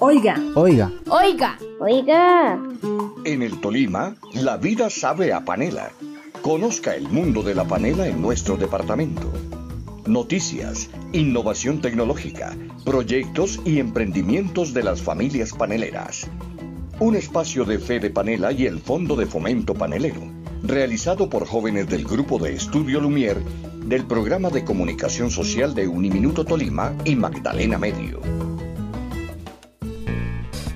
Oiga. Oiga. Oiga. Oiga. En el Tolima, la vida sabe a panela. Conozca el mundo de la panela en nuestro departamento. Noticias, innovación tecnológica, proyectos y emprendimientos de las familias paneleras. Un espacio de fe de panela y el Fondo de Fomento Panelero, realizado por jóvenes del Grupo de Estudio Lumier del Programa de Comunicación Social de Uniminuto Tolima y Magdalena Medio.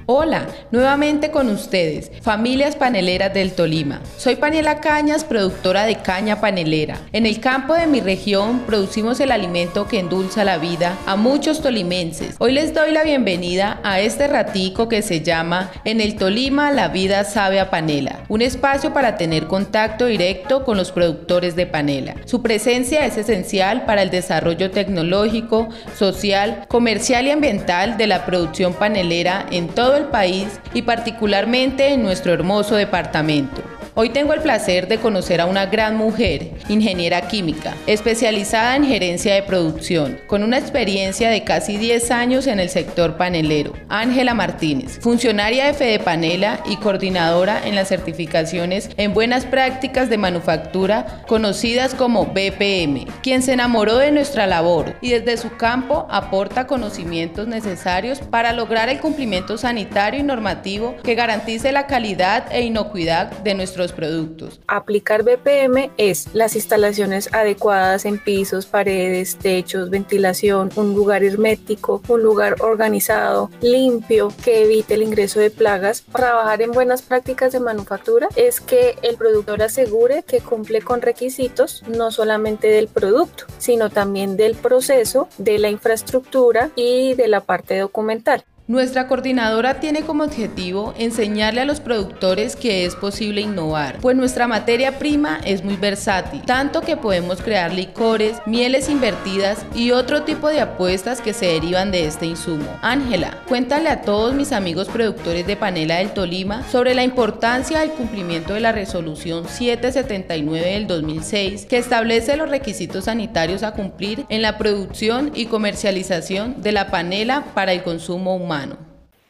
Hola, nuevamente con ustedes, familias paneleras del Tolima. Soy Paniela Cañas, productora de caña panelera. En el campo de mi región producimos el alimento que endulza la vida a muchos tolimenses. Hoy les doy la bienvenida a este ratico que se llama En el Tolima la vida sabe a panela, un espacio para tener contacto directo con los productores de panela. Su presencia es esencial para el desarrollo tecnológico, social, comercial y ambiental de la producción panelera en todo el país y particularmente en nuestro hermoso departamento. Hoy tengo el placer de conocer a una gran mujer, ingeniera química, especializada en gerencia de producción, con una experiencia de casi 10 años en el sector panelero, Ángela Martínez, funcionaria de Fede Panela y coordinadora en las certificaciones en buenas prácticas de manufactura conocidas como BPM, quien se enamoró de nuestra labor y desde su campo aporta conocimientos necesarios para lograr el cumplimiento sanitario y normativo que garantice la calidad e inocuidad de productos. Aplicar BPM es las instalaciones adecuadas en pisos, paredes, techos, ventilación, un lugar hermético, un lugar organizado, limpio, que evite el ingreso de plagas. Trabajar en buenas prácticas de manufactura es que el productor asegure que cumple con requisitos no solamente del producto, sino también del proceso, de la infraestructura y de la parte documental. Nuestra coordinadora tiene como objetivo enseñarle a los productores que es posible innovar, pues nuestra materia prima es muy versátil, tanto que podemos crear licores, mieles invertidas y otro tipo de apuestas que se derivan de este insumo. Ángela, cuéntale a todos mis amigos productores de panela del Tolima sobre la importancia del cumplimiento de la resolución 779 del 2006 que establece los requisitos sanitarios a cumplir en la producción y comercialización de la panela para el consumo humano.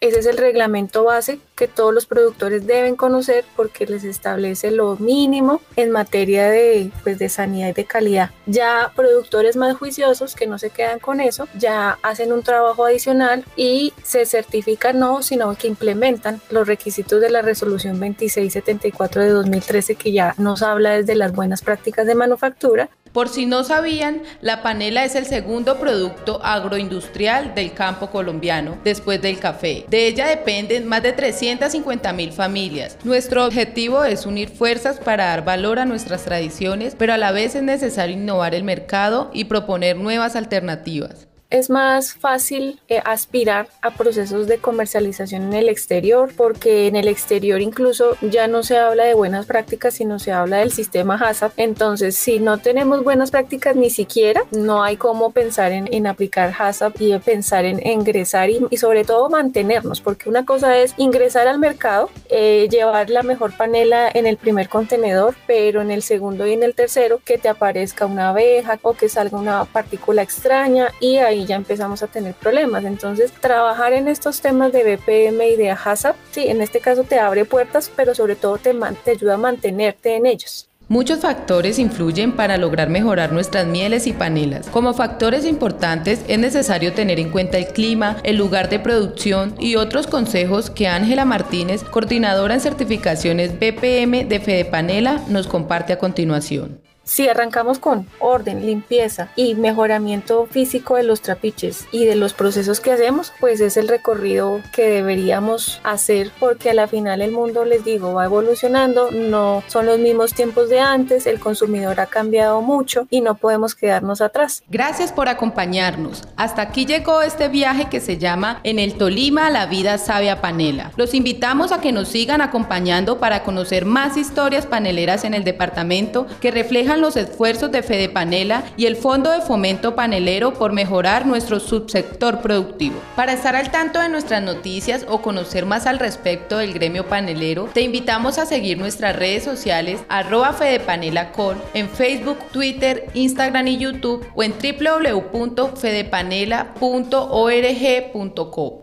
Ese es el reglamento base que todos los productores deben conocer porque les establece lo mínimo en materia de, pues, de sanidad y de calidad. Ya productores más juiciosos que no se quedan con eso, ya hacen un trabajo adicional y se certifican no, sino que implementan los requisitos de la resolución 2674 de 2013 que ya nos habla desde las buenas prácticas de manufactura por si no sabían, la panela es el segundo producto agroindustrial del campo colombiano, después del café. De ella dependen más de 350 mil familias. Nuestro objetivo es unir fuerzas para dar valor a nuestras tradiciones, pero a la vez es necesario innovar el mercado y proponer nuevas alternativas es más fácil eh, aspirar a procesos de comercialización en el exterior, porque en el exterior incluso ya no se habla de buenas prácticas, sino se habla del sistema HACCP. Entonces, si no tenemos buenas prácticas ni siquiera, no hay cómo pensar en, aplicar HACCP y pensar en ingresar y, sobre todo mantenernos, porque una cosa es ingresar al mercado, eh, llevar la mejor panela en el primer contenedor, pero en el segundo y en el tercero que te aparezca una abeja o que salga una partícula extraña y ahí ya empezamos a tener problemas. Entonces, trabajar en estos temas de BPM y de HACCP, sí, en este caso te abre puertas, pero sobre todo te, te ayuda a mantenerte en ellos. Muchos factores influyen para lograr mejorar nuestras mieles y panelas. Como factores importantes es necesario tener en cuenta el clima, el lugar de producción y otros consejos que Ángela Martínez, coordinadora en certificaciones BPM de Fede Panela, nos comparte a continuación. Si arrancamos con orden, limpieza y mejoramiento físico de los trapiches y de los procesos que hacemos, pues es el recorrido que deberíamos hacer porque a la final el mundo, les digo, va evolucionando, no son los mismos tiempos de antes, el consumidor ha cambiado mucho y no podemos quedarnos atrás. Gracias por acompañarnos. Hasta aquí llegó este viaje que se llama En el Tolima la vida sabe a panela. Los invitamos a que nos sigan acompañando para conocer más historias paneleras en el departamento que reflejan los esfuerzos de Fede Panela y el Fondo de Fomento Panelero por mejorar nuestro subsector productivo. Para estar al tanto de nuestras noticias o conocer más al respecto del gremio panelero, te invitamos a seguir nuestras redes sociales arroba fedepanelacol en Facebook, Twitter, Instagram y YouTube o en www.fedepanela.org.co.